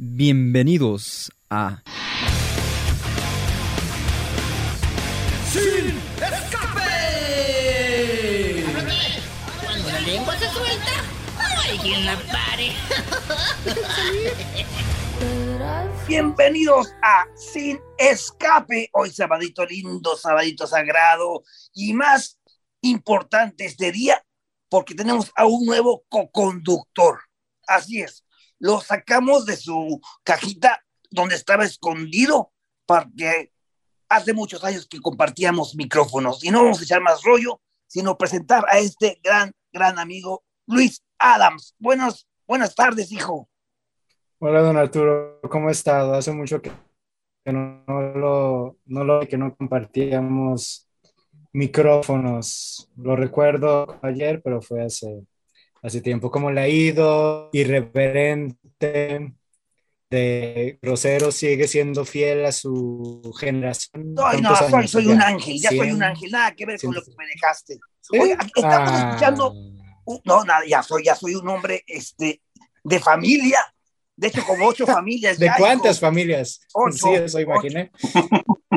Bienvenidos a ¡Sin escape! Cuando la lengua se suelta, no hay quien la pare. Bienvenidos a Sin Escape. Hoy sabadito lindo, sabadito sagrado y más importante este día porque tenemos a un nuevo co-conductor. Así es, lo sacamos de su cajita donde estaba escondido porque hace muchos años que compartíamos micrófonos y no vamos a echar más rollo, sino presentar a este gran, gran amigo Luis Adams. Buenos, buenas tardes, hijo. Hola, don Arturo, ¿cómo ha estado? Hace mucho que, no, lo, no lo que no compartíamos micrófonos. Lo recuerdo ayer, pero fue hace, hace tiempo. ¿Cómo le ha ido? Irreverente, de grosero, sigue siendo fiel a su generación. No, no, ¿Cuántos soy, soy un ángel, ya soy un ángel, nada que ver con lo que me dejaste. ¿Sí? Oye, aquí estamos Ah. escuchando, no, nada, ya soy, ya soy un hombre este, de familia, de hecho, como ocho familias. ¿De ya, cuántas hijo. familias? Ocho, sí, eso imaginé.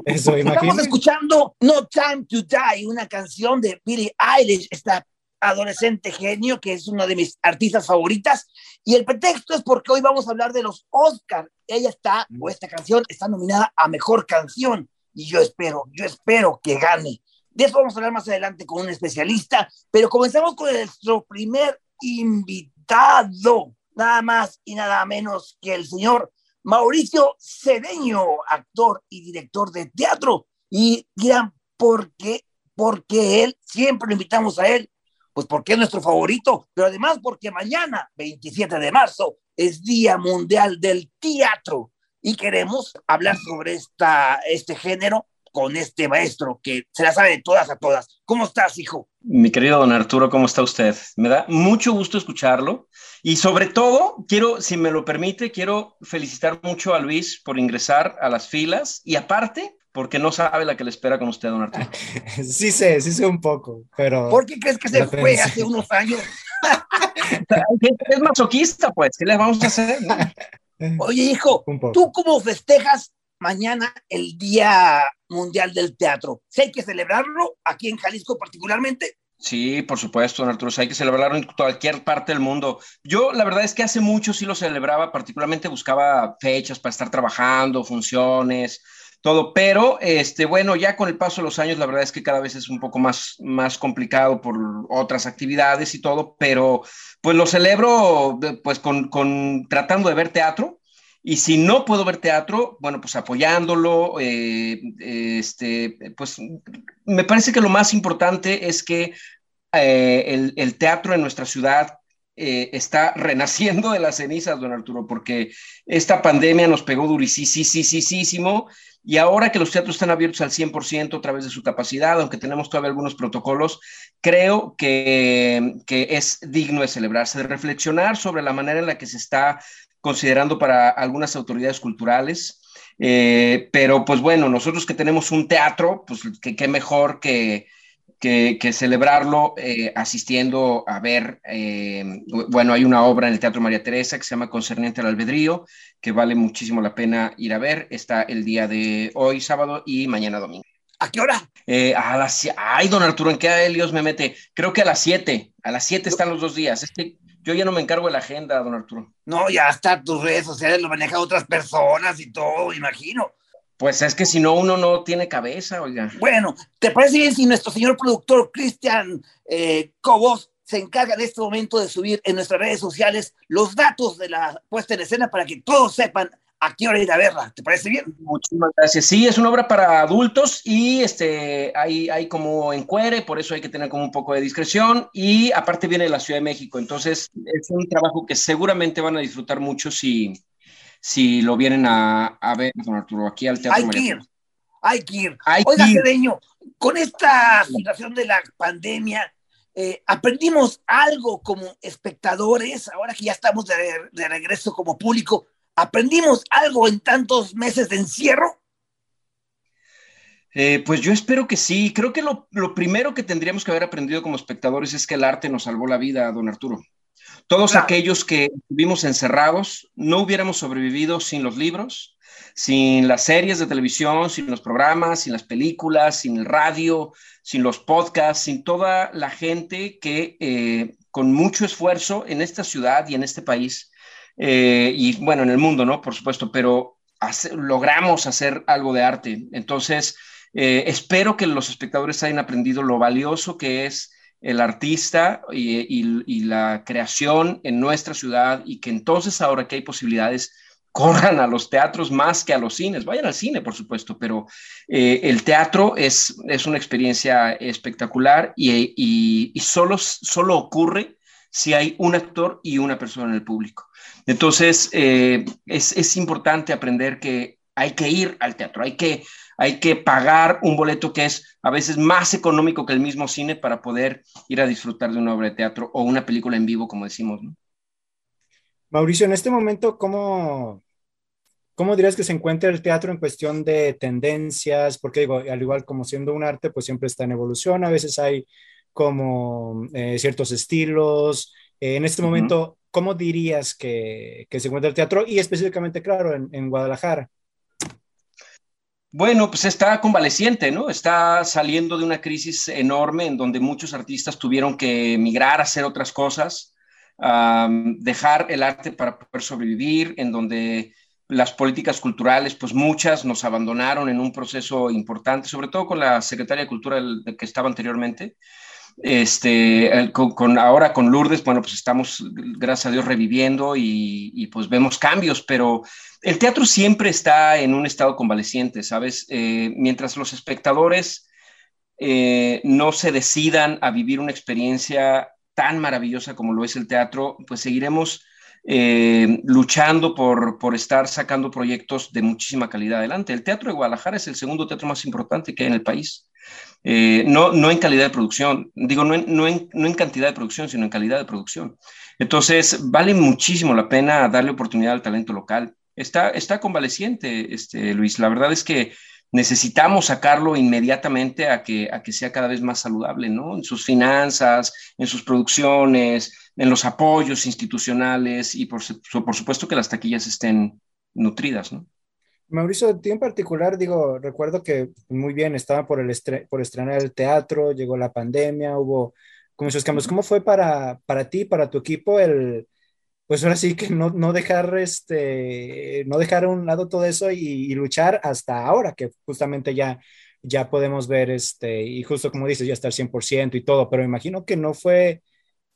Eso Estamos escuchando No Time to Die, una canción de Billie Eilish, esta adolescente genio que es una de mis artistas favoritas. Y el pretexto es porque hoy vamos a hablar de los Oscars. Ella está, o esta canción, está nominada a Mejor Canción. Y yo espero, yo espero que gane. De eso vamos a hablar más adelante con un especialista. Pero comenzamos con nuestro primer invitado, nada más y nada menos que el señor Mauricio Cedeño, actor y director de teatro. Y dirán, ¿por qué? Porque él, siempre lo invitamos a él, pues porque es nuestro favorito, pero además porque mañana, 27 de marzo, es Día Mundial del Teatro y queremos hablar sobre esta, este género con este maestro que se la sabe de todas a todas. ¿Cómo estás, hijo? Mi querido don Arturo, ¿cómo está usted? Me da mucho gusto escucharlo y sobre todo quiero, si me lo permite, quiero felicitar mucho a Luis por ingresar a las filas y aparte porque no sabe la que le espera con usted, don Arturo. Sí sé, sí sé un poco, pero... ¿Por qué crees que se fue pensé. hace unos años? Es masoquista, pues, ¿qué le vamos a hacer? no? Oye, hijo. ¿tú cómo festejas mañana el Día Mundial del Teatro? ¿Sí hay que celebrarlo aquí en Jalisco particularmente? Sí, por supuesto, don Arturo, o sea, hay que celebrarlo en cualquier parte del mundo. Yo, la verdad es que hace mucho sí lo celebraba, particularmente buscaba fechas para estar trabajando, funciones, todo, pero este, bueno, ya con el paso de los años, la verdad es que cada vez es un poco más, más complicado por otras actividades y todo, pero pues lo celebro pues con, con tratando de ver teatro. Y si no puedo ver teatro, bueno, pues apoyándolo, eh, este, pues me parece que lo más importante es que eh, el, el, teatro en nuestra ciudad eh, está renaciendo de las cenizas, don Arturo, porque esta pandemia nos pegó durísimo y ahora que los teatros están abiertos al 100% a través de su capacidad, aunque tenemos todavía algunos protocolos, creo que, que es digno de celebrarse, de reflexionar sobre la manera en la que se está considerando para algunas autoridades culturales. Eh, pero pues bueno, nosotros que tenemos un teatro, pues qué mejor que, que, que celebrarlo eh, asistiendo a ver, eh, bueno, hay una obra en el Teatro María Teresa que se llama Concerniente al Albedrío, que vale muchísimo la pena ir a ver. Está el día de hoy, sábado, y mañana domingo. ¿A qué hora? Eh, a las, ay, don Arturo, ¿en qué Dios me mete? Creo que a las 7, a las 7 están los dos días. Este, yo ya no me encargo de la agenda, don Arturo. No, ya está, tus redes sociales lo manejan otras personas y todo, imagino. Pues es que si no, uno no tiene cabeza, oiga. Bueno, ¿te parece bien si nuestro señor productor Cristian eh, Cobos se encarga en este momento de subir en nuestras redes sociales los datos de la puesta en escena para que todos sepan a qué hora ir a verla? ¿Te parece bien? Muchísimas gracias. Sí, es una obra para adultos y este, hay, hay como encuere, por eso hay que tener como un poco de discreción y aparte viene de la Ciudad de México, entonces es un trabajo que seguramente van a disfrutar mucho si, si lo vienen a, a ver, don Arturo, aquí al Teatro Hay que ir, hay que ir. Hay Oiga, que ir. Cedeño, con esta situación de la pandemia, eh, aprendimos algo como espectadores, ahora que ya estamos de, de regreso como público, aprendimos algo en tantos meses de encierro. Eh, pues yo espero que sí. Creo que lo, lo, primero que tendríamos que haber aprendido como espectadores es que el arte nos salvó la vida, don Arturo. Todos aquellos que vivimos encerrados no hubiéramos sobrevivido sin los libros, sin las series de televisión, sin los programas, sin las películas, sin el radio, sin los podcasts, sin toda la gente que eh, con mucho esfuerzo en esta ciudad y en este país, eh, y bueno, en el mundo, ¿no? Por supuesto, pero logramos hacer algo de arte. Entonces, eh, espero que los espectadores hayan aprendido lo valioso que es el artista y, la creación en nuestra ciudad y que entonces ahora que hay posibilidades corran a los teatros más que a los cines. Vayan al cine, por supuesto, pero eh, el teatro es, es una experiencia espectacular y, solo, solo ocurre si hay un actor y una persona en el público. Entonces, eh, es, es importante aprender que hay que ir al teatro, hay que hay que pagar un boleto que es a veces más económico que el mismo cine para poder ir a disfrutar de una obra de teatro o una película en vivo, como decimos. Mauricio, en este momento, ¿cómo, ¿cómo dirías que se encuentra el teatro en cuestión de tendencias? Porque digo, al igual como siendo un arte, pues siempre está en evolución, a veces hay como eh, ciertos estilos. Eh, en este momento, ¿cómo dirías que, se encuentra el teatro? Y específicamente, claro, en Guadalajara. Bueno, pues está convaleciente, ¿no? Está saliendo de una crisis enorme en donde muchos artistas tuvieron que emigrar a hacer otras cosas, dejar el arte para poder sobrevivir, en donde las políticas culturales, pues muchas nos abandonaron en un proceso importante, sobre todo con la secretaria de Cultura que estaba anteriormente. Este, con, ahora con Lourdes, bueno, pues estamos, gracias a Dios, reviviendo y, y pues vemos cambios, pero el teatro siempre está en un estado convaleciente, ¿sabes? Eh, mientras los espectadores eh, no se decidan a vivir una experiencia tan maravillosa como lo es el teatro, pues seguiremos eh, luchando por, por, estar sacando proyectos de muchísima calidad adelante. El Teatro de Guadalajara es el segundo teatro más importante que hay en el país. No, no en calidad de producción, digo, no no, en, no en cantidad de producción, sino en calidad de producción. Entonces, vale muchísimo la pena darle oportunidad al talento local está, está convaleciente, este, Luis. La verdad es que necesitamos sacarlo inmediatamente a que, a que sea cada vez más saludable, ¿no? En sus finanzas, en sus producciones, en los apoyos institucionales y por, por supuesto que las taquillas estén nutridas, ¿no? Mauricio, en particular, digo, recuerdo que muy bien, estaba por, el por estrenar el teatro, llegó la pandemia, hubo como esos cambios. ¿Cómo fue para, para ti, para tu equipo, el, pues ahora sí que no, no, dejar, este, no dejar a un lado todo eso y, luchar hasta ahora, que justamente ya, ya podemos ver, este, y justo como dices, ya está al 100% y todo, pero imagino que no fue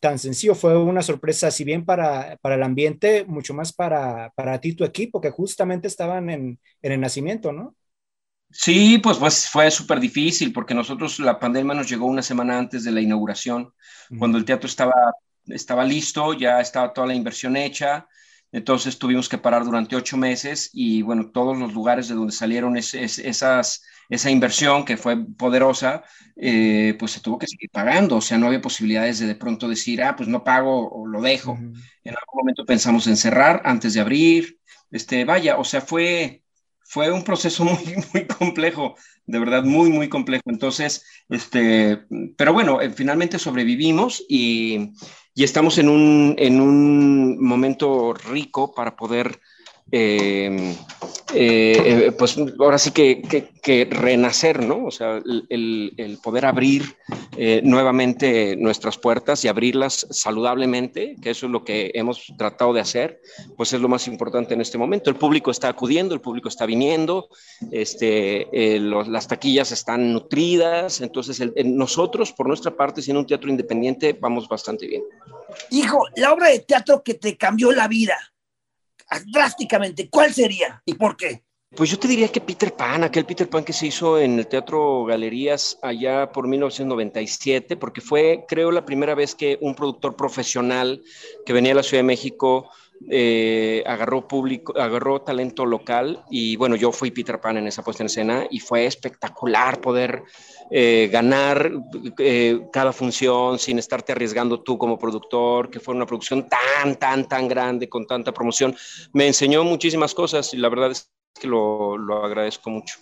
tan sencillo, fue una sorpresa, si bien para, para el ambiente, mucho más para, para ti, tu equipo, que justamente estaban en, en el nacimiento, ¿no? Sí, pues, pues fue súper difícil porque nosotros la pandemia nos llegó una semana antes de la inauguración, cuando el teatro estaba estaba listo, ya estaba toda la inversión hecha, entonces tuvimos que parar durante ocho meses y bueno, todos los lugares de donde salieron esas, esa inversión que fue poderosa, eh, pues se tuvo que seguir pagando, o sea, no había posibilidades de de pronto decir, ah, pues no pago o lo dejo. En algún momento pensamos en cerrar antes de abrir, este, vaya, o sea, fue, fue un proceso muy, muy complejo, de verdad, muy, muy complejo. Entonces, este, pero bueno, eh, finalmente sobrevivimos y, y estamos en un, en un momento rico para poder, eh, eh, pues ahora sí que, que, renacer, ¿no? O sea, el, el poder abrir eh, nuevamente nuestras puertas y abrirlas saludablemente, que eso es lo que hemos tratado de hacer, pues es lo más importante en este momento. El público está acudiendo, el público está viniendo, este, las taquillas están nutridas, entonces nosotros, por nuestra parte, siendo un teatro independiente, vamos bastante bien. Hijo, la obra de teatro que te cambió la vida drásticamente, ¿cuál sería y por qué? Pues yo te diría que Peter Pan, aquel Peter Pan que se hizo en el Teatro Galerías allá por 1997, porque fue, creo, la primera vez que un productor profesional que venía a la Ciudad de México eh, agarró público, agarró talento local y bueno, yo fui Peter Pan en esa puesta en escena y fue espectacular poder eh, ganar eh, cada función sin estarte arriesgando tú como productor, que fue una producción tan, tan, tan grande, con tanta promoción. Me enseñó muchísimas cosas y la verdad es que lo, lo agradezco mucho.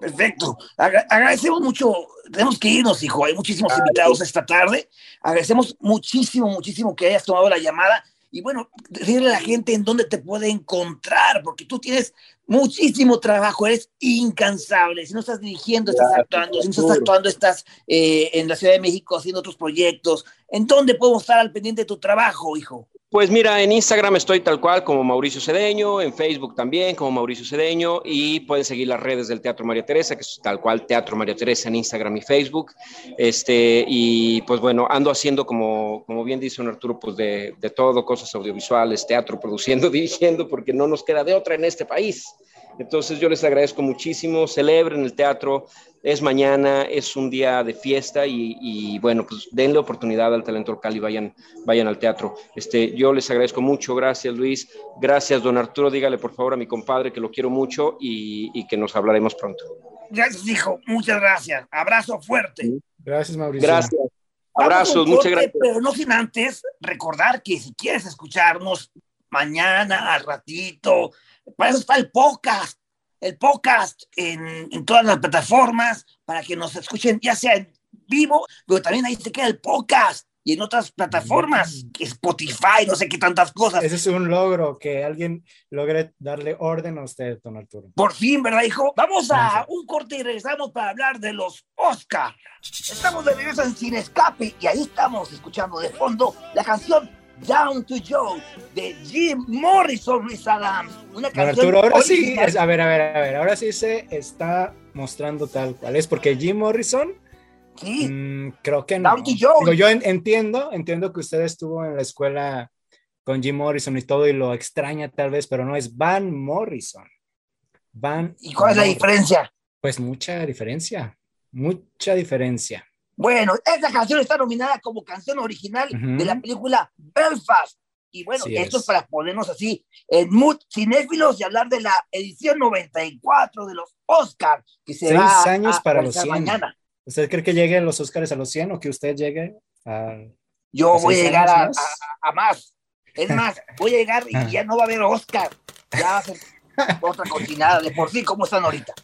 Perfecto. agradecemos mucho. Tenemos que irnos, hijo. Hay muchísimos invitados esta tarde. Agradecemos muchísimo, muchísimo que hayas tomado la llamada Y bueno, decirle a la gente en dónde te puede encontrar, porque tú tienes muchísimo trabajo, eres incansable. Si no estás dirigiendo, estás actuando. Si no estás actuando, estás eh, en la Ciudad de México haciendo otros proyectos. ¿En dónde podemos estar al pendiente de tu trabajo, hijo? Pues mira, en Instagram estoy tal cual como Mauricio Cedeño, en Facebook también como Mauricio Cedeño y pueden seguir las redes del Teatro María Teresa, que es tal cual Teatro María Teresa en Instagram y Facebook. Este, y pues bueno, ando haciendo como, como bien dice un Arturo, pues de, de todo, cosas audiovisuales, teatro, produciendo, dirigiendo, porque no nos queda de otra en este país. Entonces yo les agradezco muchísimo, celebren el teatro, es mañana, es un día de fiesta y, y, bueno, pues denle oportunidad al talento local y vayan, vayan al teatro. Este, yo les agradezco mucho, gracias Luis, gracias don Arturo, dígale por favor a mi compadre que lo quiero mucho y, y que nos hablaremos pronto. Gracias, hijo, muchas gracias. Abrazo fuerte. Gracias, Mauricio. Gracias. Abrazos, muchas gracias. Pero no sin antes recordar que si quieres escucharnos mañana, al ratito, para eso está el podcast, el podcast en, en, todas las plataformas, para que nos escuchen, ya sea en vivo, pero también ahí se queda el podcast y en otras plataformas, que Spotify, no sé qué tantas cosas. Ese es un logro, que alguien logre darle orden a usted, don Arturo. Por fin, ¿verdad, hijo? Vamos a un corte y regresamos para hablar de los Oscar. Estamos de regreso en Sin Escape y ahí estamos escuchando de fondo la canción Down to Joe de Jim Morrison, Luis Adams. Una canción Arturo, ahora sí, original. a ver, a ver, a ver, ahora sí se está mostrando tal cual es, porque Jim Morrison, Sí, mm, creo que no. Down to Joe. Digo, yo en- entiendo, entiendo que usted estuvo en la escuela con Jim Morrison y todo y lo extraña tal vez, pero no es Van Morrison. Van ¿y cuál es la diferencia? Pues mucha diferencia, mucha diferencia. Bueno, esta canción está nominada como canción original de la película Belfast. Y bueno, esto es. es para ponernos así en mood cinéfilos y hablar de la edición 94 de los Oscars, que se Seis va años a para los realizar 100. mañana. ¿Usted cree que llegue los Oscars a los 100 o que usted llegue a... Yo ¿A voy a llegar a, más? a- a más. Es más, voy a llegar y Ah. ya no va a haber Oscar. Ya va a ser otra cochinada de por sí, ¿cómo están ahorita?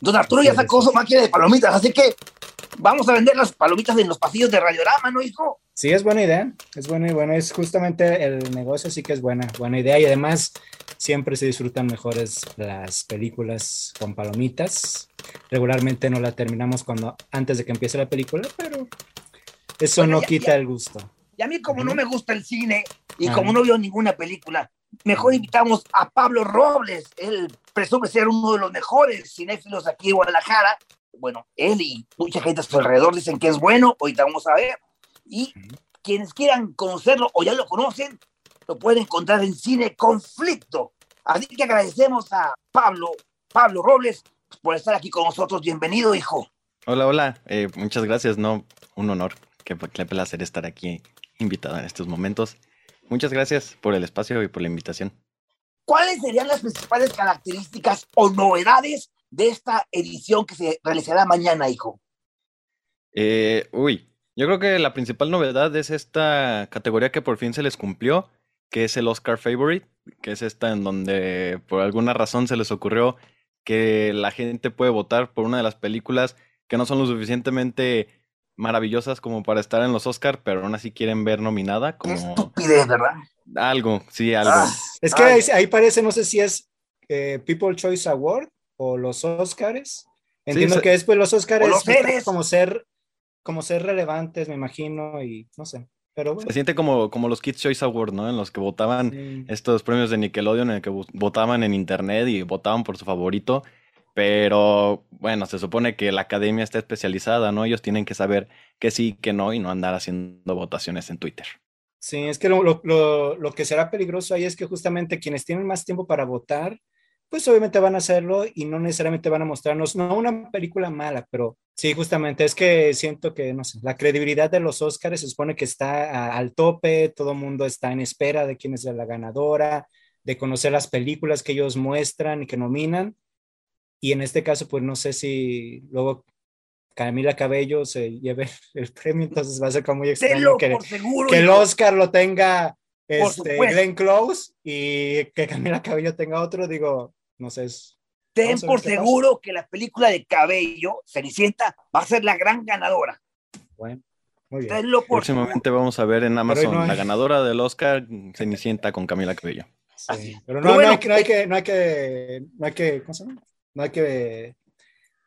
Don Arturo ya sacó su máquina de palomitas, así que vamos a vender las palomitas en los pasillos de Radiorama, ¿no, hijo? Sí, es buena idea, es buena y bueno, es justamente el negocio, sí que es buena, buena idea y además siempre se disfrutan mejores las películas con palomitas. Regularmente no la terminamos cuando antes de que empiece la película, pero eso Bueno, no ya- quita ya. el gusto. Y a mí, como no me gusta el cine y como no veo ninguna película, mejor invitamos a Pablo Robles. Él presume ser uno de los mejores cinéfilos aquí en Guadalajara. Bueno, él y mucha gente a su alrededor dicen que es bueno. Ahorita vamos a ver. Y quienes quieran conocerlo o ya lo conocen, lo pueden encontrar en Cine Conflicto. Así que agradecemos a Pablo, Pablo Robles, por estar aquí con nosotros. Bienvenido, hijo. Hola, hola. Eh, muchas gracias. No, un honor. Qué, qué placer estar aquí invitado en estos momentos. Muchas gracias por el espacio y por la invitación. ¿Cuáles serían las principales características o novedades de esta edición que se realizará mañana, hijo? Eh, uy, yo creo que la principal novedad es esta categoría que por fin se les cumplió, que es el Oscar Favorite, que es esta en donde por alguna razón se les ocurrió que la gente puede votar por una de las películas que no son lo suficientemente maravillosas como para estar en los Oscar, pero aún así quieren ver nominada Qué como estupidez, ¿verdad? algo, sí, algo. Ah, Es que ahí, ahí parece, no sé si es eh, People Choice Award o los Oscars. Entiendo que después los Oscars los como ser, como ser relevantes, me imagino, y no sé. Pero bueno. Se siente como, como los Kids Choice Awards, ¿no? En los que votaban estos premios de Nickelodeon, en el que vo- votaban en internet y votaban por su favorito. Pero bueno, se supone que la academia está especializada, ¿no? Ellos tienen que saber que sí, que no, y no andar haciendo votaciones en Twitter. Sí, es que lo, lo- lo- que será peligroso ahí es que justamente quienes tienen más tiempo para votar, pues obviamente van a hacerlo y no necesariamente van a mostrarnos, no una película mala, pero sí, justamente es que siento que, no sé, la credibilidad de los Oscars se supone que está a- al tope, todo el mundo está en espera de quién es la ganadora, de conocer las películas que ellos muestran y que nominan. Y en este caso, pues no sé si luego Camila Cabello se lleve el premio, entonces va a ser como muy extraño que, seguro. que el. Oscar lo tenga este. Glenn Close y que Camila Cabello tenga otro, digo, no sé. es- Ten por pasa. seguro que la película de Cabello, Cenicienta, va a ser la gran ganadora. Bueno, Muy bien. Tenlo por Próximamente vamos a ver en Amazon no hay- la ganadora del Oscar, Cenicienta con Camila Cabello. Sí, pero Pero no, no bueno, hay, que- no hay que, no hay que, no hay que, ¿cómo se llama? No hay que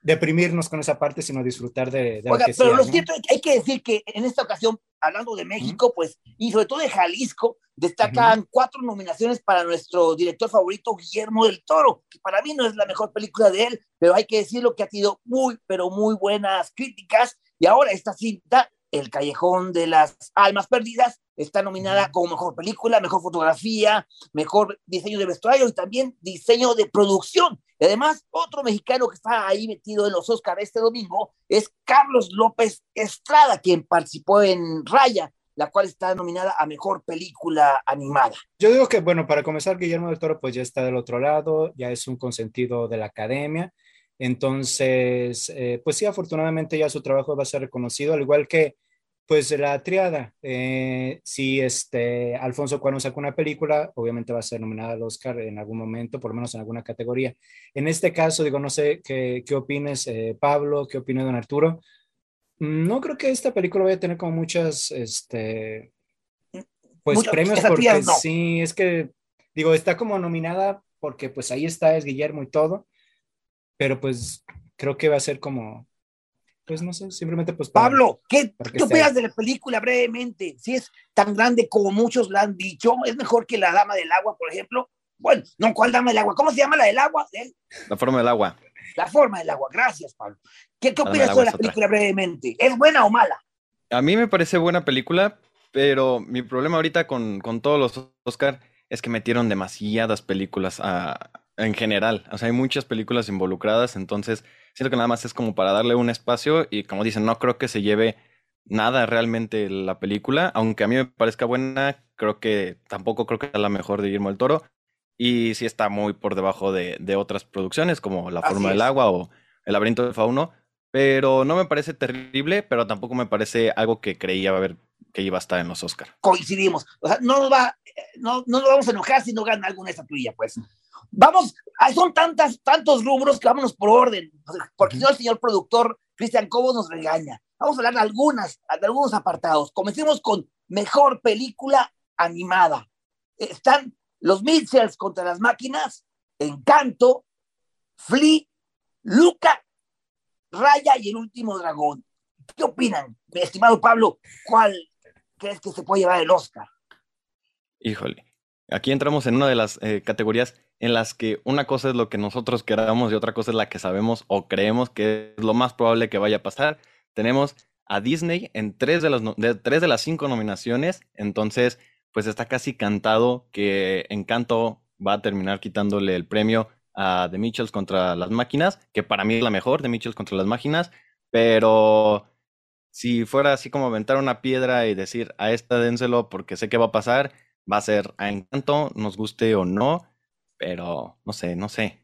deprimirnos con esa parte, sino disfrutar de, de lo Oiga, que pero sea, lo ¿no? cierto es que hay que decir que en esta ocasión, hablando de México, pues, y sobre todo de Jalisco, destacan cuatro nominaciones para nuestro director favorito, Guillermo del Toro, que para mí no es la mejor película de él, pero hay que decirlo que ha tenido muy, pero muy buenas críticas. Y ahora esta cinta, El Callejón de las Almas Perdidas, está nominada como mejor película, mejor fotografía, mejor diseño de vestuario y también diseño de producción. Y además, otro mexicano que está ahí metido en los Oscars este domingo es Carlos López Estrada, quien participó en Raya, la cual está nominada a mejor película animada. Yo digo que, bueno, para comenzar, Guillermo del Toro pues ya está del otro lado, ya es un consentido de la academia. Entonces, eh, pues sí, afortunadamente ya su trabajo va a ser reconocido, al igual que pues la triada. Eh, si este Alfonso Cuarón saca una película, obviamente va a ser nominada al Oscar en algún momento, por lo menos en alguna categoría. En este caso, digo, no sé qué, qué opines, eh, Pablo, qué opina don Arturo. No creo que esta película vaya a tener como muchas, este, pues premios porque no. sí, es que, digo, está como nominada porque pues ahí está, es Guillermo y todo, pero pues creo que va a ser como, pues no sé, simplemente pues para- Pablo, ¿qué, ¿qué opinas de la película brevemente? Si es tan grande como muchos la han dicho, es mejor que La Dama del Agua, por ejemplo. Bueno, no, ¿cuál Dama del Agua? ¿Cómo se llama la del agua? ¿Eh? La forma del agua. La forma del agua. Gracias, Pablo. ¿Qué, qué opinas de la es otra. película brevemente? ¿Es buena o mala? A mí me parece buena película, pero mi problema ahorita con, con todos los Oscar es que metieron demasiadas películas a- en general. O sea, hay muchas películas involucradas, entonces siento que nada más es como para darle un espacio y como dicen, no creo que se lleve nada realmente la película, aunque a mí me parezca buena, creo que tampoco creo que sea la mejor de Guillermo del Toro y sí está muy por debajo de, de otras producciones como La forma del agua o El laberinto del fauno, pero no me parece terrible, pero tampoco me parece algo que creía ver que iba a estar en los Oscar. Coincidimos. O sea, no nos, va, eh, no, no nos vamos a enojar si no gana alguna estatuilla, pues. Vamos, ah, son tantas, tantos rubros que vámonos por orden, porque si no el señor productor Cristian Cobo nos regaña. Vamos a hablar de algunas, de algunos apartados. Comencemos con mejor película animada. Están Los Mitchells contra las máquinas, Encanto, Flea, Luca, Raya y el último dragón. ¿Qué opinan, mi estimado Pablo? ¿Cuál crees que se puede llevar el Oscar? Híjole, aquí entramos en una de las eh, categorías en las que una cosa es lo que nosotros queramos y otra cosa es la que sabemos o creemos que es lo más probable que vaya a pasar. Tenemos a Disney en tres de las, tres de las cinco nominaciones, entonces pues está casi cantado que Encanto va a terminar quitándole el premio a The Mitchells contra las máquinas, que para mí es la mejor, The Mitchells contra las máquinas, pero si fuera así como aventar una piedra y decir a esta dénselo porque sé que va a pasar, va a ser a Encanto, nos guste o no, pero no sé, no sé.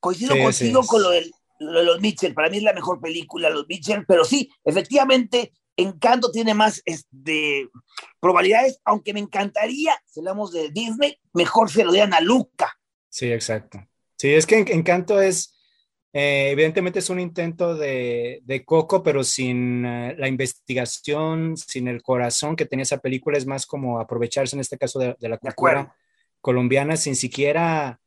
Coincido Sí, contigo sí. con lo, del- lo de los Mitchell. Para mí es la mejor película, los Mitchell, pero sí, efectivamente, Encanto tiene más este, probabilidades, aunque me encantaría, si hablamos de Disney, mejor se lo dieran a Luca. Sí, exacto. Sí, es que En- Encanto es, eh, evidentemente es un intento de, de Coco, pero sin eh, la investigación, sin el corazón que tenía esa película, es más como aprovecharse en este caso de, de la De cultura acuerdo. colombiana sin siquiera,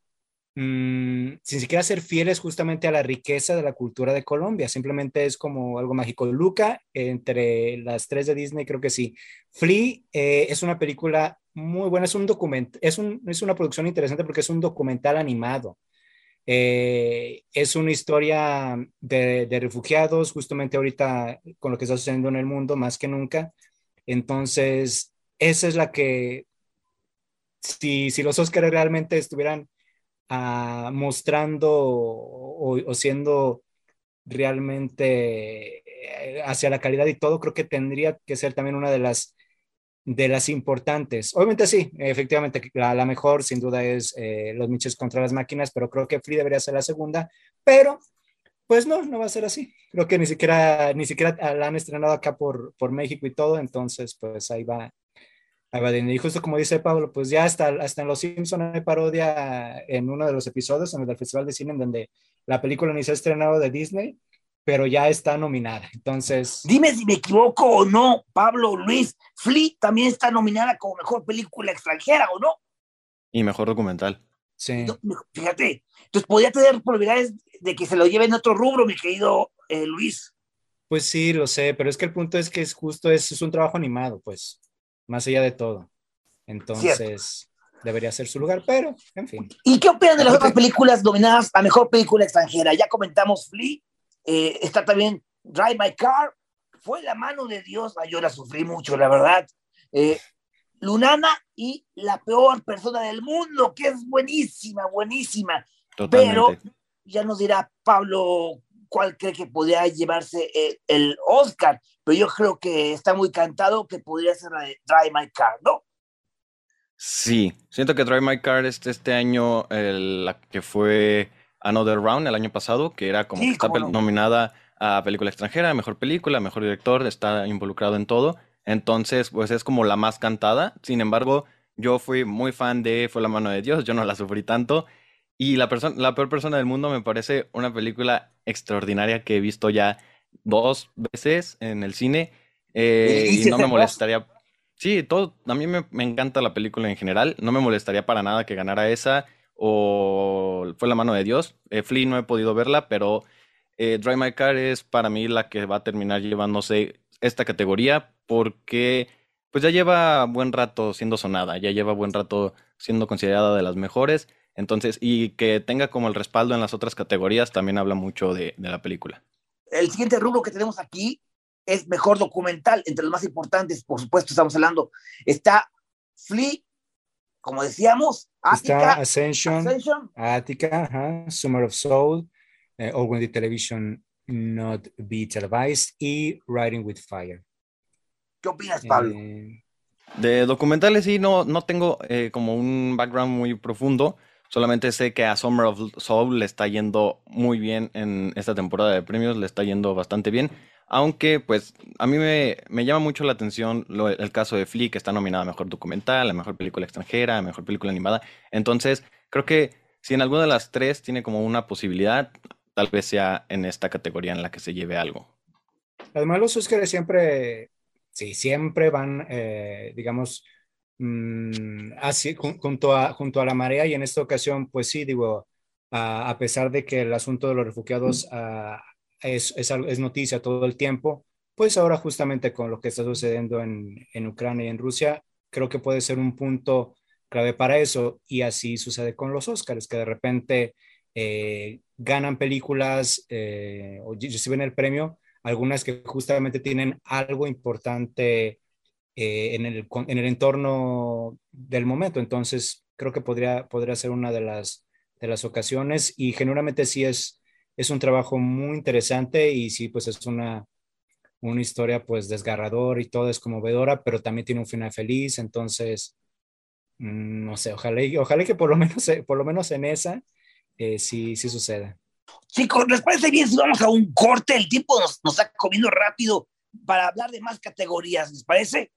mm, sin siquiera ser fieles justamente a la riqueza de la cultura de Colombia. Simplemente es como algo mágico. Luca, entre las tres de Disney, creo que sí. Flea eh, es una película muy buena, es un documento, es, un, es una producción interesante porque es un documental animado. Eh, es una historia de, refugiados, justamente ahorita con lo que está sucediendo en el mundo, más que nunca. Entonces, esa es la que, si, si los Oscars realmente estuvieran ah, mostrando o, o siendo realmente eh, hacia la calidad y todo, creo que tendría que ser también una de las de las importantes. Obviamente sí, efectivamente, la, mejor sin duda es eh, Los Mitchells contra las máquinas, pero creo que Free debería ser la segunda, pero pues no, no va a ser así. Creo que ni siquiera, ni siquiera la han estrenado acá por, por México y todo, entonces pues ahí va. Ahí. Y justo como dice Pablo, pues ya hasta, hasta en Los Simpson hay parodia en uno de los episodios, en el del Festival de Cine, en donde la película ni se ha estrenado de Disney, pero ya está nominada. Entonces. Dime si me equivoco o no, Pablo Luis. Flea también está nominada como mejor película extranjera, ¿o no? Y mejor documental. Sí. No, fíjate, entonces podría tener probabilidades de que se lo lleve en otro rubro, mi querido eh, Luis. Pues sí, lo sé, pero es que el punto es que es justo, es, es un trabajo animado, pues, más allá de todo. Entonces, Cierto. debería ser su lugar, pero, en fin. ¿Y qué opinan de las otras películas nominadas a mejor película extranjera? Ya comentamos Flea, eh, está también Drive My Car, fue la mano de Dios, yo la sufrí mucho, la verdad. Eh, Lunana y la peor persona del mundo, que es buenísima, buenísima. Totalmente. Pero ya nos dirá Pablo cuál cree que podría llevarse el, el, Oscar, pero yo creo que está muy cantado que podría ser la de Drive My Car, ¿no? Sí, siento que Drive My Car este, este año, el, la que fue Another Round el año pasado, que era como Sí, que está no. nominada a película extranjera, mejor película, mejor director, está involucrado en todo. Entonces, pues es como la más cantada. Sin embargo, yo fui muy fan de Fue la mano de Dios, yo no la sufrí tanto. Y la la peor persona del mundo me parece una película extraordinaria que he visto ya dos veces en el cine. eh, y dices no me molestaría. Sí, todo, a mí me, me encanta la película en general. No me molestaría para nada que ganara esa o Fue la mano de Dios. Eh, Flea no he podido verla, pero eh, Drive My Car es para mí la que va a terminar llevándose esta categoría porque pues ya lleva buen rato siendo sonada, ya lleva buen rato siendo considerada de las mejores. Entonces, y que tenga como el respaldo en las otras categorías también habla mucho de, de la película. El siguiente rubro que tenemos aquí es mejor documental, entre los más importantes, por supuesto, estamos hablando. Está Flea, como decíamos, Está Ática, Ascension, Ascension, Attica, ajá, Summer of Soul, eh, Or When the Television Not Be Televised y Riding with Fire. ¿qué opinas, Pablo? Eh, De documentales sí, no, no tengo eh, como un background muy profundo. Solamente sé que a Summer of Soul le está yendo muy bien en esta temporada de premios, le está yendo bastante bien. Aunque, pues, a mí me, me llama mucho la atención lo- el caso de Flea, que está nominada a Mejor Documental, a Mejor Película Extranjera, a Mejor Película Animada. Entonces, creo que si en alguna de las tres tiene como una posibilidad, tal vez sea en esta categoría en la que se lleve algo. Además, los Óscares siempre, sí, siempre van, eh, digamos, mm, así, jun- junto a, junto a la marea y en esta ocasión, pues sí, digo, a, a pesar de que el asunto de los refugiados ah, es, es, es noticia todo el tiempo, pues ahora justamente con lo que está sucediendo en, en Ucrania y en Rusia, creo que puede ser un punto clave para eso y así sucede con los Óscares, que de repente eh, ganan películas eh, o reciben el premio algunas que justamente tienen algo importante eh, en, el, en el entorno del momento. Entonces, creo que podría, podría ser una de las, de las ocasiones y generalmente sí es, es un trabajo muy interesante y sí, pues es una, una historia pues desgarradora y todo es conmovedora, pero también tiene un final feliz. Entonces, mm, no sé, ojalá, ojalá que por lo menos, por lo menos en esa eh, sí, sí suceda. Chicos, ¿les parece bien si vamos a un corte? El tiempo nos, nos está comiendo rápido para hablar de más categorías, ¿les parece?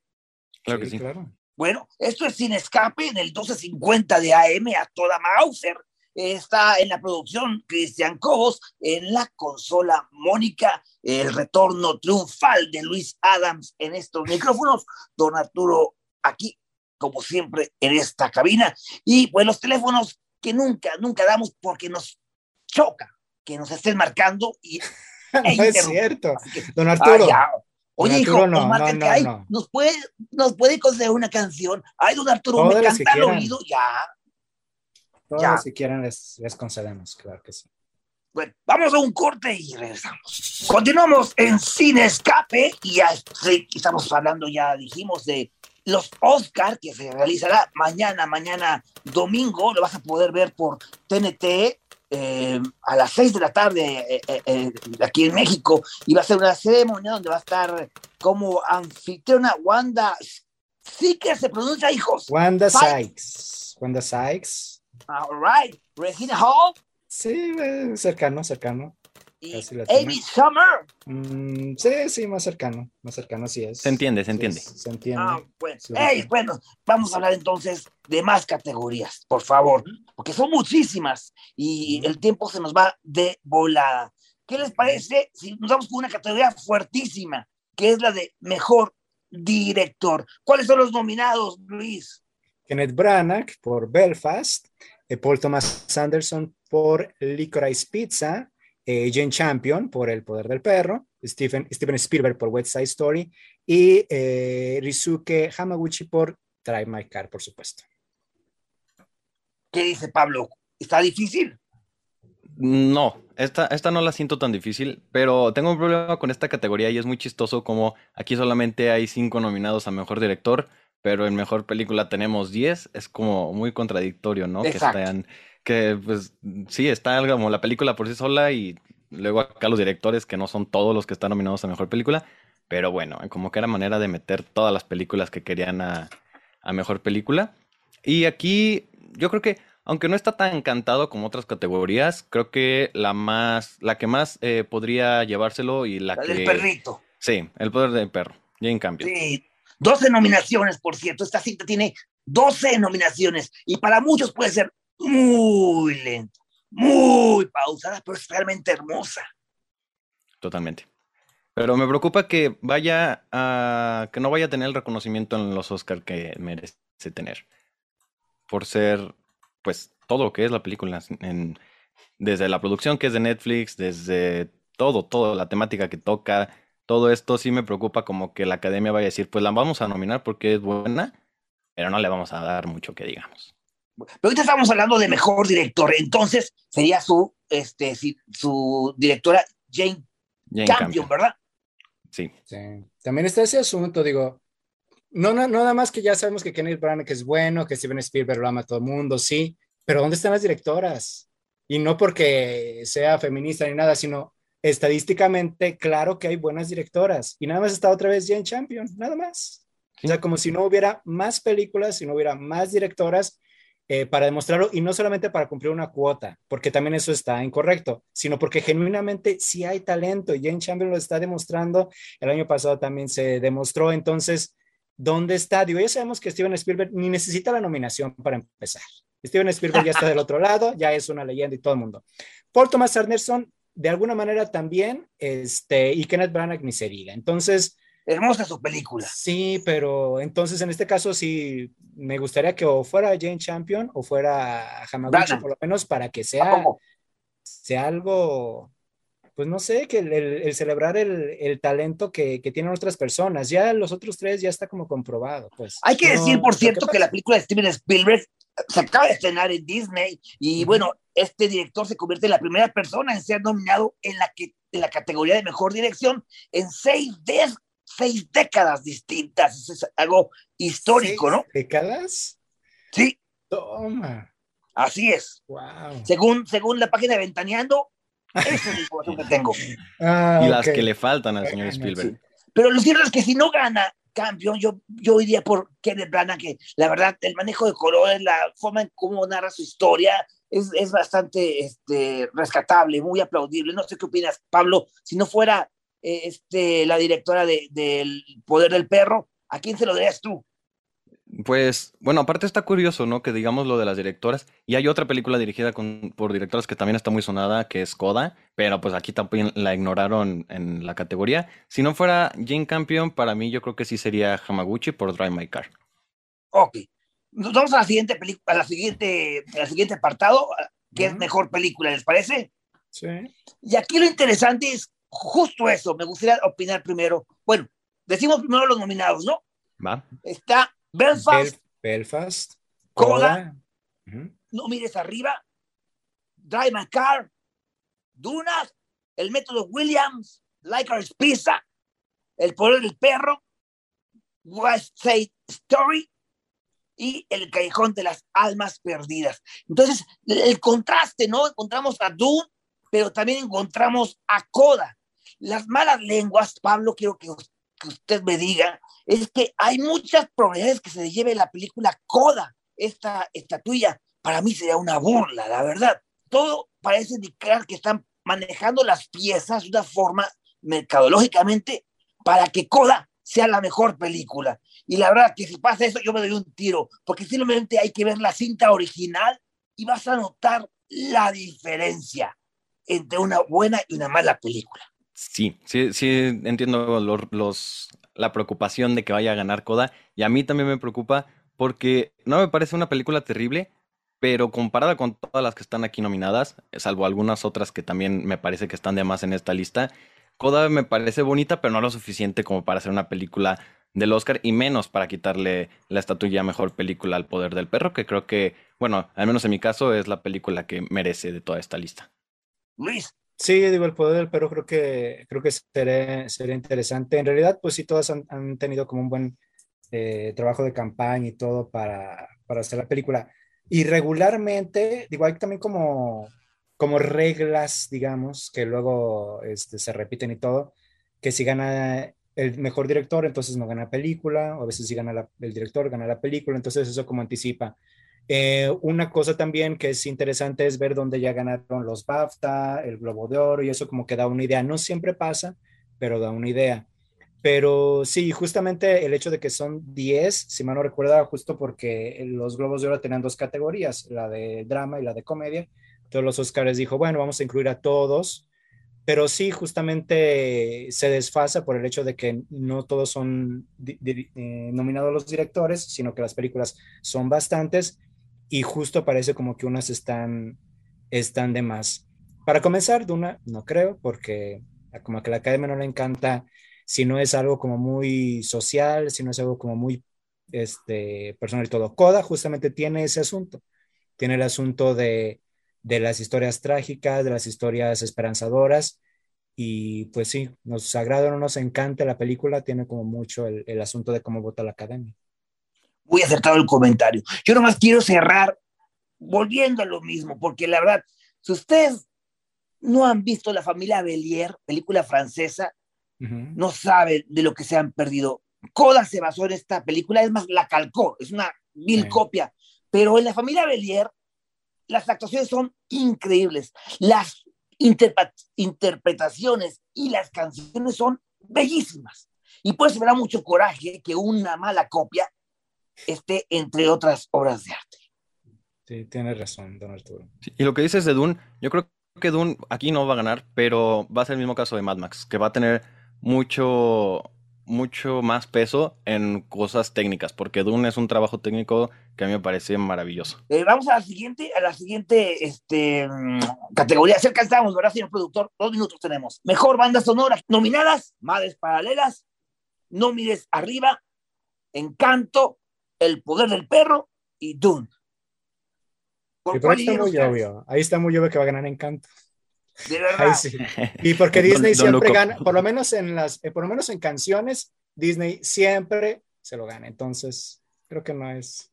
Claro que sí. Claro. Bueno, esto es Sin Escape en el 1250 de AM a toda Mauser. Está en la producción Cristian Cobos, en la consola Mónica, el retorno triunfal de Luis Adams en estos micrófonos, don Arturo aquí, como siempre, en esta cabina. Y pues los teléfonos que nunca, nunca damos porque nos choca que nos estén marcando y No e es cierto. Que, Don ah, Arturo. ya. Oye, hijo, no, nos no, no, que nos puede, nos puede conceder una canción. Ay, don Arturo, Todas me canta al oído, ya. Todas Ya. las que quieran les, les concedemos, claro que sí. Bueno, vamos a un corte y regresamos. Continuamos en Cine Escape y ya estamos hablando, ya dijimos, de los Oscar que se realizará mañana, mañana domingo. Lo vas a poder ver por TNT eh, a las 6 de la tarde eh, eh, eh, aquí en México y va a ser una ceremonia donde va a estar como anfitriona Wanda. Sí que se pronuncia, hijos. Wanda Sykes. Sykes. Wanda Sykes. All right. Regina Hall Sí, eh, cercano, cercano. y. Amy Summer. Mm, sí, sí, más cercano. Más cercano, sí es. Se entiende, se entiende. se entiende. Ah, bueno. Sí, Ey, sí. bueno, vamos a hablar entonces de más categorías, por favor, porque son muchísimas y el tiempo se nos va de volada. ¿qué les parece si nos vamos con una categoría fuertísima, que es la de mejor director? ¿Cuáles son los nominados, Luis? Kenneth Branagh por Belfast, eh, Paul Thomas Anderson por Licorice Pizza, eh, Jane Champion por El Poder del Perro, Stephen, Steven Spielberg por West Side Story y eh, Rizuke Hamaguchi por Drive My Car, por supuesto. ¿Qué dice Pablo? ¿Está difícil? No, esta, esta no la siento tan difícil, pero tengo un problema con esta categoría y es muy chistoso como aquí solamente hay cinco nominados a Mejor Director, pero en Mejor Película tenemos diez. Es como muy contradictorio, ¿no? Exacto. Que estén, que pues sí, está como la película por sí sola y luego acá los directores que no son todos los que están nominados a Mejor Película, pero bueno, como que era manera de meter todas las películas que querían a, a Mejor Película. Y aquí yo creo que aunque no está tan encantado como otras categorías, creo que la más, la que más eh, podría llevárselo y la La que... del perrito. Sí, el poder del perro. Jane Campion. Sí, 12 nominaciones, por cierto. Esta cinta tiene 12 nominaciones y para muchos puede ser muy lenta, muy pausada, pero es realmente hermosa. Totalmente. Pero me preocupa que vaya a, que no vaya a tener el reconocimiento en los Oscar que merece tener. Por ser, pues, todo lo que es la película. desde la producción que es de Netflix, desde todo, todo, la temática que toca, todo esto sí me preocupa como que la academia vaya a decir, pues la vamos a nominar porque es buena, pero no le vamos a dar mucho que digamos. Pero ahorita estamos hablando de mejor director, entonces sería su, este, su directora Jane Jane Campion, Campion. ¿verdad? Sí. Sí. También está ese asunto, digo, no, no, no nada más que ya sabemos que Kenneth Branagh es bueno, que Steven Spielberg lo ama a todo el mundo, sí, pero ¿dónde están las directoras? Y no porque sea feminista ni nada, sino estadísticamente, claro que hay buenas directoras. Y nada más está otra vez Jane Champion, nada más. O sea, como si no hubiera más películas, si no hubiera más directoras eh, para demostrarlo, y no solamente para cumplir una cuota, porque también eso está incorrecto, sino porque genuinamente sí hay talento, y Jane Champion lo está demostrando, el año pasado también se demostró, entonces, ¿dónde está? Digo, ya sabemos que Steven Spielberg ni necesita la nominación para empezar. Steven Spielberg ya está del otro lado, ya es una leyenda y todo el mundo. Paul Thomas Anderson, de alguna manera también, este, y Kenneth Branagh ni se diga. Entonces, Hermosa su película. Sí, pero entonces en este caso sí me gustaría que o fuera Jane Champion o fuera Hamaguchi, Branagh. por lo menos para que ¿A sea, sea algo, pues no sé, que el, el- el celebrar el, el talento que, que tienen otras personas. Ya los otros tres ya está como comprobado. Pues. Hay que No, decir, por cierto, que la pasa- película de Steven Spielberg se acaba de estrenar en Disney y bueno, este director se convierte en la primera persona en ser nominado en la, que, en la categoría de mejor dirección en seis, de- seis décadas distintas. Eso es algo histórico, ¿Seis ¿no? ¿Décadas? Sí, Toma. así es. Wow. Según, según la página de Ventaneando, esa es la información que tengo. Ah, y las que le faltan al señor Spielberg. Pero lo cierto es que si no gana campeón, yo, yo iría por Kenneth Branagh, que la verdad, el manejo de colores, la forma en cómo narra su historia, es, es bastante este, rescatable, muy aplaudible. No sé qué opinas, Pablo, si no fuera eh, este, la directora de- del Poder del Perro, ¿a quién se lo darías tú? Pues, bueno, aparte está curioso, ¿no? Que digamos lo de las directoras. Y hay otra película dirigida con, por directoras que también está muy sonada, que es Coda, pero pues aquí también la ignoraron en la categoría. Si no fuera Jane Campion, para mí yo creo que sí sería Hamaguchi por Drive My Car. Ok. Nos vamos a la siguiente película, a la siguiente, al siguiente apartado, que es mejor película, ¿les parece? Sí. Y aquí lo interesante es justo eso. Me gustaría opinar primero. Bueno, decimos primero los nominados, ¿no? ¿Va? Está Belfast, Bel- Belfast. Coda. No mires arriba, Drive My Car, Dunas, El Método Williams, Licorice Pizza, El Poder del Perro, West Side Story y El Callejón de las Almas Perdidas. Entonces, el contraste, ¿no? Encontramos a Dune, pero también encontramos a Coda. Las malas lenguas, Pablo, quiero que, usted me diga, es que hay muchas probabilidades que se le lleve la película Coda, esta estatuilla. Para mí sería una burla, la verdad. Todo parece indicar que están manejando las piezas de una forma mercadológicamente para que Coda sea la mejor película. Y la verdad que si pasa eso, yo me doy un tiro, porque simplemente hay que ver la cinta original y vas a notar la diferencia. entre una buena y una mala película. Sí, sí, sí, entiendo los, la preocupación de que vaya a ganar Coda. Y a mí también me preocupa porque no me parece una película terrible, pero comparada con todas las que están aquí nominadas, salvo algunas otras que también me parece que están de más en esta lista, Coda me parece bonita, pero no lo suficiente como para hacer una película del Oscar y menos para quitarle la estatuilla mejor película al poder del perro, que creo que, bueno, al menos en mi caso es la película que merece de toda esta lista. Luis. Sí, digo, el poder del perro creo que, creo que sería, sería interesante. En realidad, pues sí, todas han, han tenido como un buen eh, trabajo de campaña y todo para, para hacer la película. Y regularmente, digo, hay también como, como reglas, digamos, que luego este, se repiten y todo, que si gana el mejor director, entonces no gana película, o a veces si gana el director, gana la película, entonces eso como anticipa. Eh, una cosa también que es interesante es ver dónde ya ganaron los BAFTA, el Globo de Oro, y eso como que da una idea. No siempre pasa, pero da una idea. Pero sí, justamente el hecho de que son 10, si mal no recuerda, justo porque los Globos de Oro tenían dos categorías, la de drama y la de comedia. Todos los Oscars dijo, bueno, vamos a incluir a todos, pero sí, justamente se desfasa por el hecho de que no todos son eh, nominados los directores, sino que las películas son bastantes y justo parece como que unas están, están de más. Para comenzar, Duna, no creo, porque como que la academia no le encanta si no es algo como muy social, si no es algo como muy este, personal y todo. Coda justamente tiene ese asunto, tiene el asunto de, de las historias trágicas, de las historias esperanzadoras, y pues sí, nos agrada o no nos encanta la película, tiene como mucho el asunto de cómo vota la academia muy acertado el comentario. Yo nomás quiero cerrar volviendo a lo mismo, porque la verdad, si ustedes no han visto La familia Belier, película francesa, no saben de lo que se han perdido. Coda se basó en esta película, es más, la calcó, es una mil copia, pero en La familia Belier las actuaciones son increíbles, las interpretaciones y las canciones son bellísimas. Y pues me da mucho coraje que una mala copia esté entre otras obras de arte. Sí, tienes razón, don Arturo. y lo que dices de Dune, yo creo que Dune aquí no va a ganar, pero va a ser el mismo caso de Mad Max, que va a tener mucho, mucho más peso en cosas técnicas, porque Dune es un trabajo técnico que a mí me parece maravilloso. Eh, vamos a la siguiente, a la siguiente este, categoría. Cerca estamos, ¿verdad, señor productor? Dos minutos tenemos. Mejor banda sonora. Nominadas, Madres Paralelas, No Mires Arriba, Encanto, el poder del perro y Dune. ¿Por ahí está muy obvio. Ahí está muy obvio que va a ganar Encanto. De verdad. Sí. Y porque Disney siempre gana, por lo menos en las, eh, por lo menos en canciones, Disney siempre se lo gana. Entonces, creo que no es.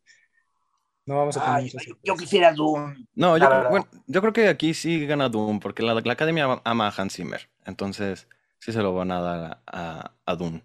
No vamos a tener yo, yo, quisiera Doom. No, yo, bueno, yo creo que aquí sí gana Doom, porque la, la, academia ama a Hans Zimmer. Entonces, sí se lo van a dar a, a Doom.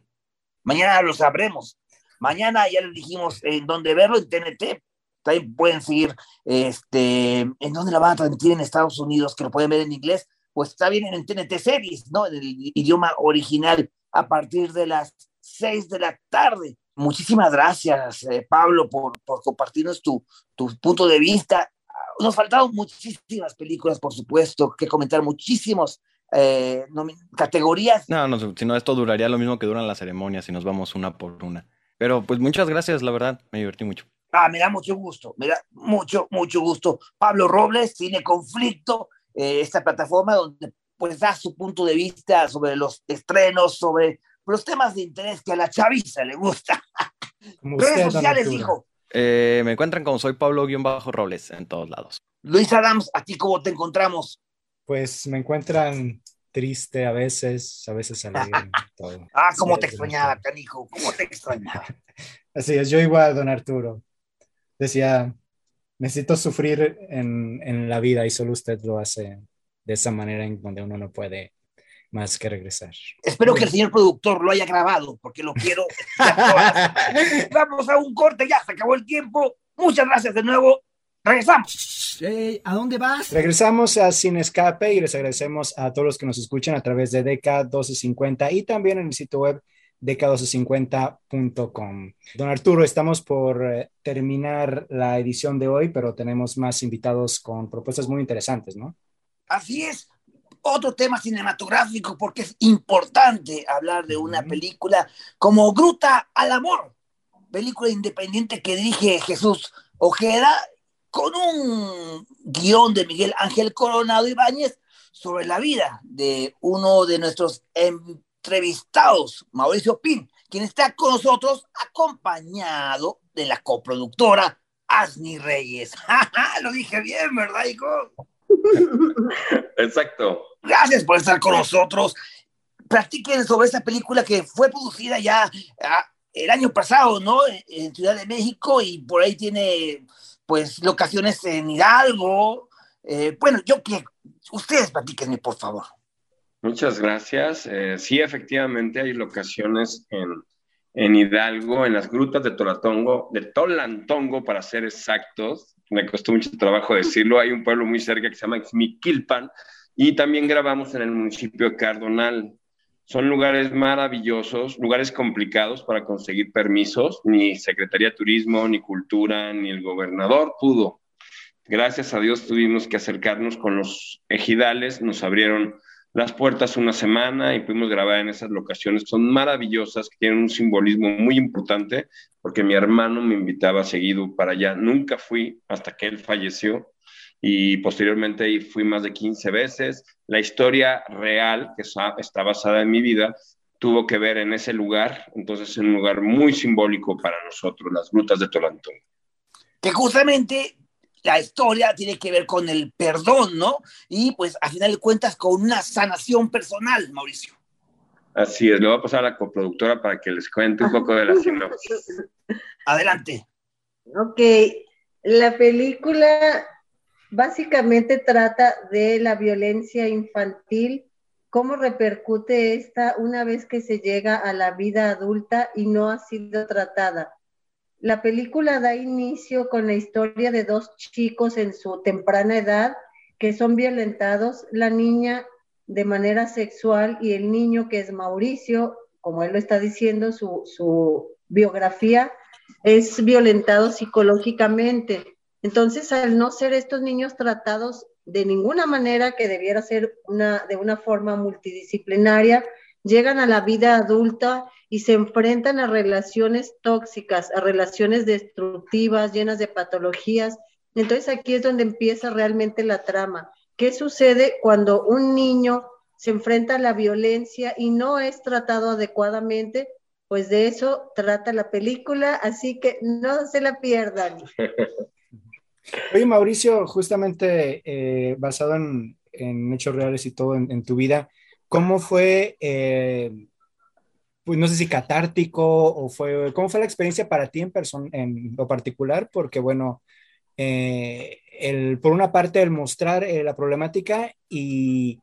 Mañana lo sabremos. Mañana ya les dijimos en dónde verlo, en TNT. También pueden seguir, este, en dónde la van a transmitir en Estados Unidos, que lo pueden ver en inglés. Pues está bien en TNT Series, ¿no? En el idioma original, a partir de las 6 de la tarde. Muchísimas gracias, eh, Pablo, por, por compartirnos tu, tu punto de vista. Nos faltaron muchísimas películas, por supuesto, que comentar, muchísimos eh, categorías. No, no, si no, esto duraría lo mismo que duran las ceremonias si nos vamos una por una. Pero pues muchas gracias, la verdad, me divertí mucho. Ah, me da mucho gusto, me da mucho, mucho gusto. Pablo Robles, tiene Conflicto, eh, esta plataforma donde pues da su punto de vista sobre los estrenos, sobre los temas de interés que a la chaviza le gusta. Redes sociales, hijo. Eh, me encuentran como soy Pablo-Robles en todos lados. Luis Adams, ¿a ti cómo te encontramos? Pues me encuentran triste a veces, a veces alegre. todo. Ah, cómo te extrañaba, canijo, cómo te extrañaba. Así es, yo igual, don Arturo. Decía, necesito sufrir en, en la vida y solo usted lo hace de esa manera en donde uno no puede más que regresar. Espero que el señor productor lo haya grabado, porque lo quiero. Vamos a un corte, ya se acabó el tiempo. Muchas gracias de nuevo. Regresamos. ¿A dónde vas? Regresamos a Sin Escape y les agradecemos a todos los que nos escuchan a través de DK1250 y también en el sitio web dk1250.com. Don Arturo, estamos por eh, terminar la edición de hoy, pero tenemos más invitados con propuestas muy interesantes, ¿no? Así es. otro tema cinematográfico porque es importante hablar de una película como Gruta al Amor, película independiente que dirige Jesús Ojeda con un guion de Miguel Ángel Coronado Ibáñez sobre la vida de uno de nuestros entrevistados, Mauricio Pin, quien está con nosotros acompañado de la coproductora Asni Reyes. Lo dije bien, ¿verdad, hijo? Exacto. Gracias por estar con nosotros. Practiquen sobre esta película que fue producida ya ah, el año pasado, ¿no? En Ciudad de México y por ahí tiene, pues, locaciones en Hidalgo. Eh, bueno, yo que ustedes platíquenme, por favor. Muchas gracias. Eh, sí, efectivamente hay locaciones en, en Hidalgo, en las grutas de Tolatongo, de Tolantongo para ser exactos. Me costó mucho trabajo decirlo. Hay un pueblo muy cerca que se llama Xmiquilpan y también grabamos en el municipio de Cardonal. Son lugares maravillosos, lugares complicados para conseguir permisos. Ni Secretaría de Turismo, ni Cultura, ni el gobernador pudo. Gracias a Dios tuvimos que acercarnos con los ejidales, nos abrieron las puertas una semana y pudimos grabar en esas locaciones. Son maravillosas, tienen un simbolismo muy importante, porque mi hermano me invitaba seguido para allá. Nunca fui hasta que él falleció y posteriormente fui más de 15 veces. La historia real, que está basada en mi vida, tuvo que ver en ese lugar, entonces es un lugar muy simbólico para nosotros, las grutas de Tolantón. Que justamente la historia tiene que ver con el perdón, ¿no? Y pues a final de cuentas con una sanación personal, Mauricio. Así es, le voy a pasar a la coproductora para que les cuente un poco de la sinopsis. Adelante. Ok, la película básicamente trata de la violencia infantil, cómo repercute esta una vez que se llega a la vida adulta y no ha sido tratada. La película da inicio con la historia de dos chicos en su temprana edad que son violentados, la niña de manera sexual y el niño que es Mauricio, como él lo está diciendo, su, su biografía, es violentado psicológicamente. Entonces, al no ser estos niños tratados de ninguna manera que debiera ser una, de una forma multidisciplinaria, llegan a la vida adulta y se enfrentan a relaciones tóxicas, a relaciones destructivas, llenas de patologías. Entonces aquí es donde empieza realmente la trama. ¿Qué sucede cuando un niño se enfrenta a la violencia y no es tratado adecuadamente? Pues de eso trata la película, así que no se la pierdan. Oye, Mauricio, justamente eh, basado en, hechos reales y todo en, tu vida, ¿cómo fue, eh, pues no sé si catártico o fue, cómo fue la experiencia para ti en, en lo particular? Porque bueno, eh, el, por una parte el mostrar la problemática y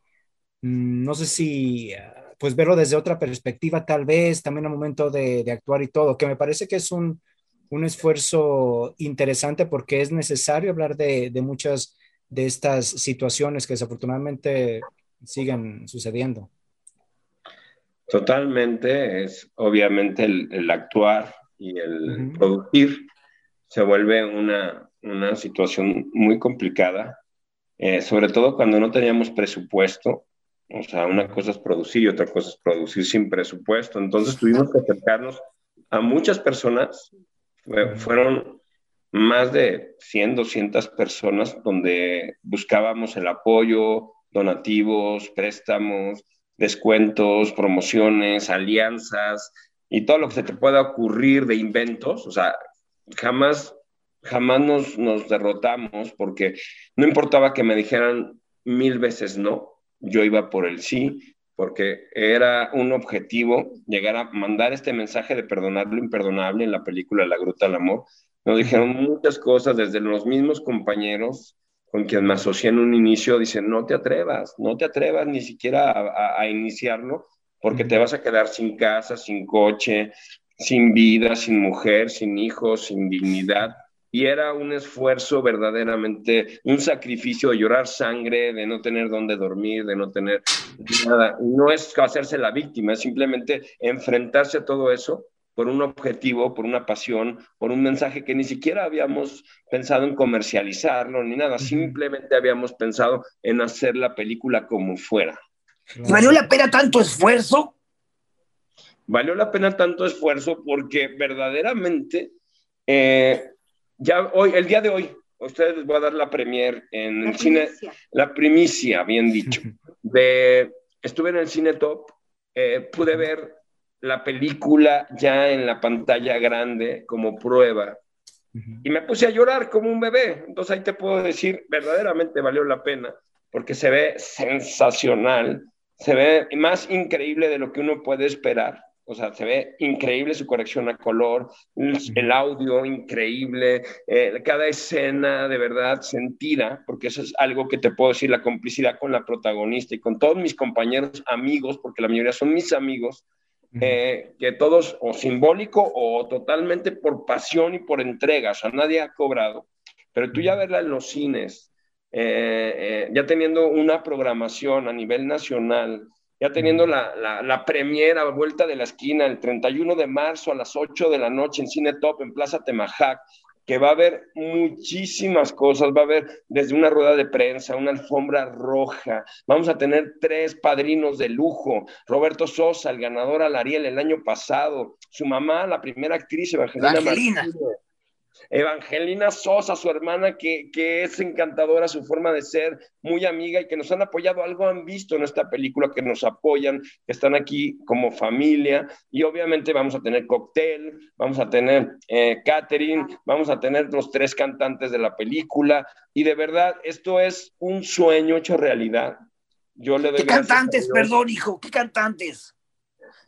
mm, no sé si pues verlo desde otra perspectiva tal vez, también al momento de, de actuar y todo, que me parece que es un un esfuerzo interesante porque es necesario hablar de, muchas de estas situaciones que desafortunadamente siguen sucediendo. Totalmente, es obviamente el, actuar y el producir se vuelve una, situación muy complicada, eh, sobre todo cuando no teníamos presupuesto. O sea, una cosa es producir y otra cosa es producir sin presupuesto. Entonces tuvimos que acercarnos a muchas personas fueron más de 100, 200 personas donde buscábamos el apoyo, donativos, préstamos, descuentos, promociones, alianzas y todo lo que se te pueda ocurrir de inventos. O sea, jamás, jamás nos, nos derrotamos porque no importaba que me dijeran mil veces no, yo iba por el sí porque era un objetivo llegar a mandar este mensaje de perdonar lo imperdonable en la película La Gruta del Amor. Nos dijeron muchas cosas desde los mismos compañeros con quien me asocié en un inicio, dicen, no te atrevas, no te atrevas ni siquiera a, a iniciarlo, porque te vas a quedar sin casa, sin coche, sin vida, sin mujer, sin hijos, sin dignidad y era un esfuerzo verdaderamente, un sacrificio de llorar sangre, de no tener dónde dormir, de no tener nada. No es hacerse la víctima, es simplemente enfrentarse a todo eso por un objetivo, por una pasión, por un mensaje que ni siquiera habíamos pensado en comercializarlo ni nada, simplemente habíamos pensado en hacer la película como fuera. ¿Y valió la pena tanto esfuerzo? Valió la pena tanto esfuerzo porque verdaderamente eh, ya hoy, el día de hoy, ustedes les voy a dar la premier en el cine, la primicia, bien dicho, de, estuve en el cine top, eh, pude ver la película ya en la pantalla grande como prueba. Y me puse a llorar como un bebé. Entonces ahí te puedo decir, verdaderamente valió la pena, porque se ve sensacional, se ve más increíble de lo que uno puede esperar. O sea, se ve increíble su corrección a color, el audio increíble, eh, cada escena de verdad sentida, porque eso es algo que te puedo decir, la complicidad con la protagonista y con todos mis compañeros amigos, porque la mayoría son mis amigos, eh, que todos, o simbólico o totalmente por pasión y por entrega, o sea, nadie ha cobrado, pero tú ya verla en los cines, eh, ya teniendo una programación a nivel nacional, ya teniendo la, la, la premiera vuelta de la esquina el 31 de marzo a las 8 de la noche en Cine Top en Plaza Temajac, que va a haber muchísimas cosas, va a haber desde una rueda de prensa, una alfombra roja, vamos a tener tres padrinos de lujo, Roberto Sosa, el ganador al Ariel el año pasado, su mamá, la primera actriz Evangelina, Evangelina. Evangelina Sosa, su hermana, que, que, es encantadora, su forma de ser, muy amiga y que nos han apoyado, algo han visto en esta película, que nos apoyan, que están aquí como familia y obviamente vamos a tener cóctel, vamos a tener eh, catering, vamos a tener los tres cantantes de la película y de verdad esto es un sueño hecho realidad. Yo le doy ¿Qué cantantes, perdón, hijo? ¿Qué cantantes?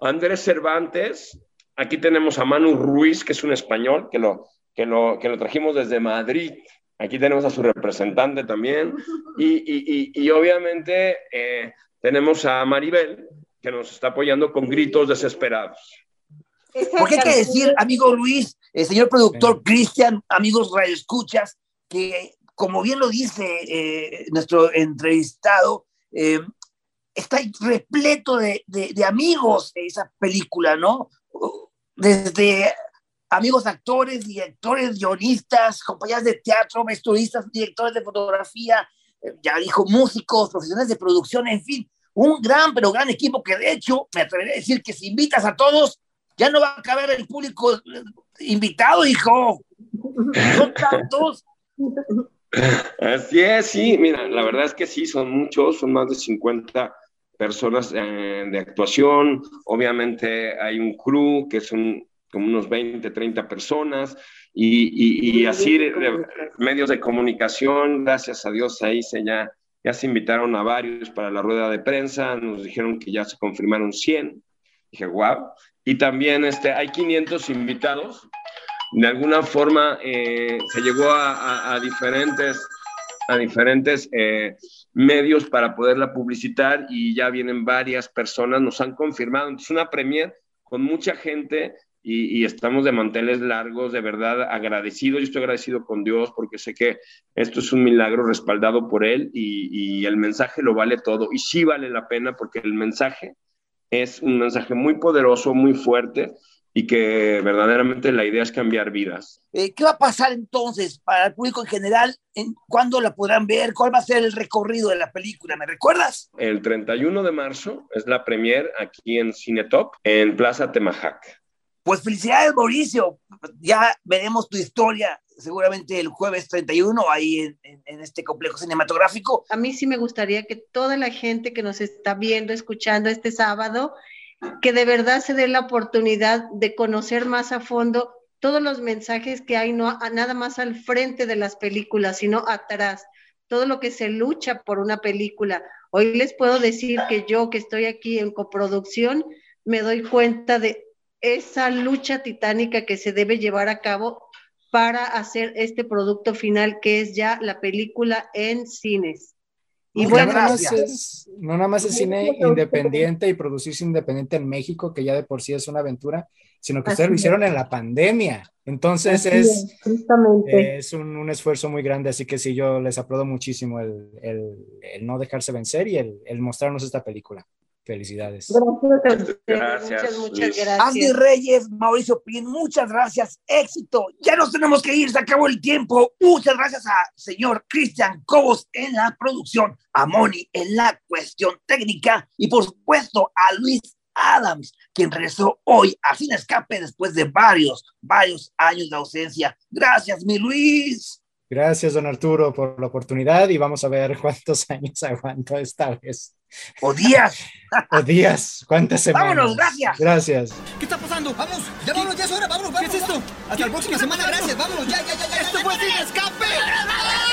Andrés Cervantes, aquí tenemos a Manu Ruiz, que es un español, que lo, que lo, que lo trajimos desde Madrid. Aquí tenemos a su representante también. Y, y, y, y obviamente eh, tenemos a Maribel, que nos está apoyando con gritos desesperados. Porque hay que decir, amigo Luis, el señor productor Cristian, amigos radioescuchas, que como bien lo dice eh, nuestro entrevistado, eh, está repleto de, de, de amigos esa película, ¿no? Desde amigos actores, directores, guionistas, compañías de teatro, vestuaristas, directores de fotografía, eh, ya dijo músicos, profesionales de producción, en fin, un gran, pero gran equipo que de hecho me atreveré a decir que si invitas a todos, ya no va a caber el público eh, invitado, hijo. Son tantos. Así es, sí, mira, la verdad es que sí, son muchos, son más de 50 personas eh, de actuación, obviamente hay un crew que son como unos 20, 30 personas y, y, y así de, medios de comunicación, gracias a Dios ahí se ya, ya se invitaron a varios para la rueda de prensa, nos dijeron que ya se confirmaron 100, dije, wow, y también este, hay 500 invitados, de alguna forma eh, se llegó a, a, a, diferentes, a diferentes eh, medios para poderla publicitar y ya vienen varias personas, nos han confirmado, entonces una premier con mucha gente y, y, estamos de manteles largos, de verdad agradecidos. Yo estoy agradecido con Dios porque sé que esto es un milagro respaldado por Él y, y, el mensaje lo vale todo. Y sí vale la pena porque el mensaje es un mensaje muy poderoso, muy fuerte y que verdaderamente la idea es cambiar vidas. Eh, ¿Qué va a pasar entonces para el público en general? ¿En ¿Cuándo la podrán ver? ¿Cuál va a ser el recorrido de la película? ¿Me recuerdas? El 31 de marzo es la premier aquí en Cinetop, en Plaza Temajac. Pues felicidades, Mauricio. Ya veremos tu historia seguramente el jueves 31 ahí en, en, este complejo cinematográfico. A mí sí me gustaría que toda la gente que nos está viendo, escuchando este sábado, que de verdad se dé la oportunidad de conocer más a fondo todos los mensajes que hay, no nada más al frente de las películas, sino atrás, todo lo que se lucha por una película. Hoy les puedo decir que yo que estoy aquí en coproducción, me doy cuenta de esa lucha titánica que se debe llevar a cabo para hacer este producto final que es ya la película en cines. Y no bueno, nada más es, no nada más es cine independiente y producirse independiente en México, que ya de por sí es una aventura, sino que Así ustedes lo hicieron en la pandemia. Entonces es, es un, un, esfuerzo muy grande, así que sí, yo les aplaudo muchísimo el, el, el no dejarse vencer y el, el mostrarnos esta película. Felicidades. Gracias. Muchas, muchas gracias. Andy Reyes, Mauricio Pin, muchas gracias. Éxito. Ya nos tenemos que ir, se acabó el tiempo. Muchas gracias a señor Cristian Cobos en la producción, a Moni en la cuestión técnica y por supuesto a Luis Adams, quien regresó hoy a Sin Escape después de varios, varios años de ausencia. Gracias, mi Luis. Gracias, don Arturo, por la oportunidad y vamos a ver cuántos años aguanto esta vez. O días. o días. ¿Cuántas semanas? Vámonos, gracias. Gracias. ¿Qué está pasando? Vamos, ya vámonos, ya es hora, vámonos, vámonos. ¿Qué es esto? Hasta la próxima semana, gracias, vámonos, ya, ya, ya, ya. ¡Esto fue Sin Escape!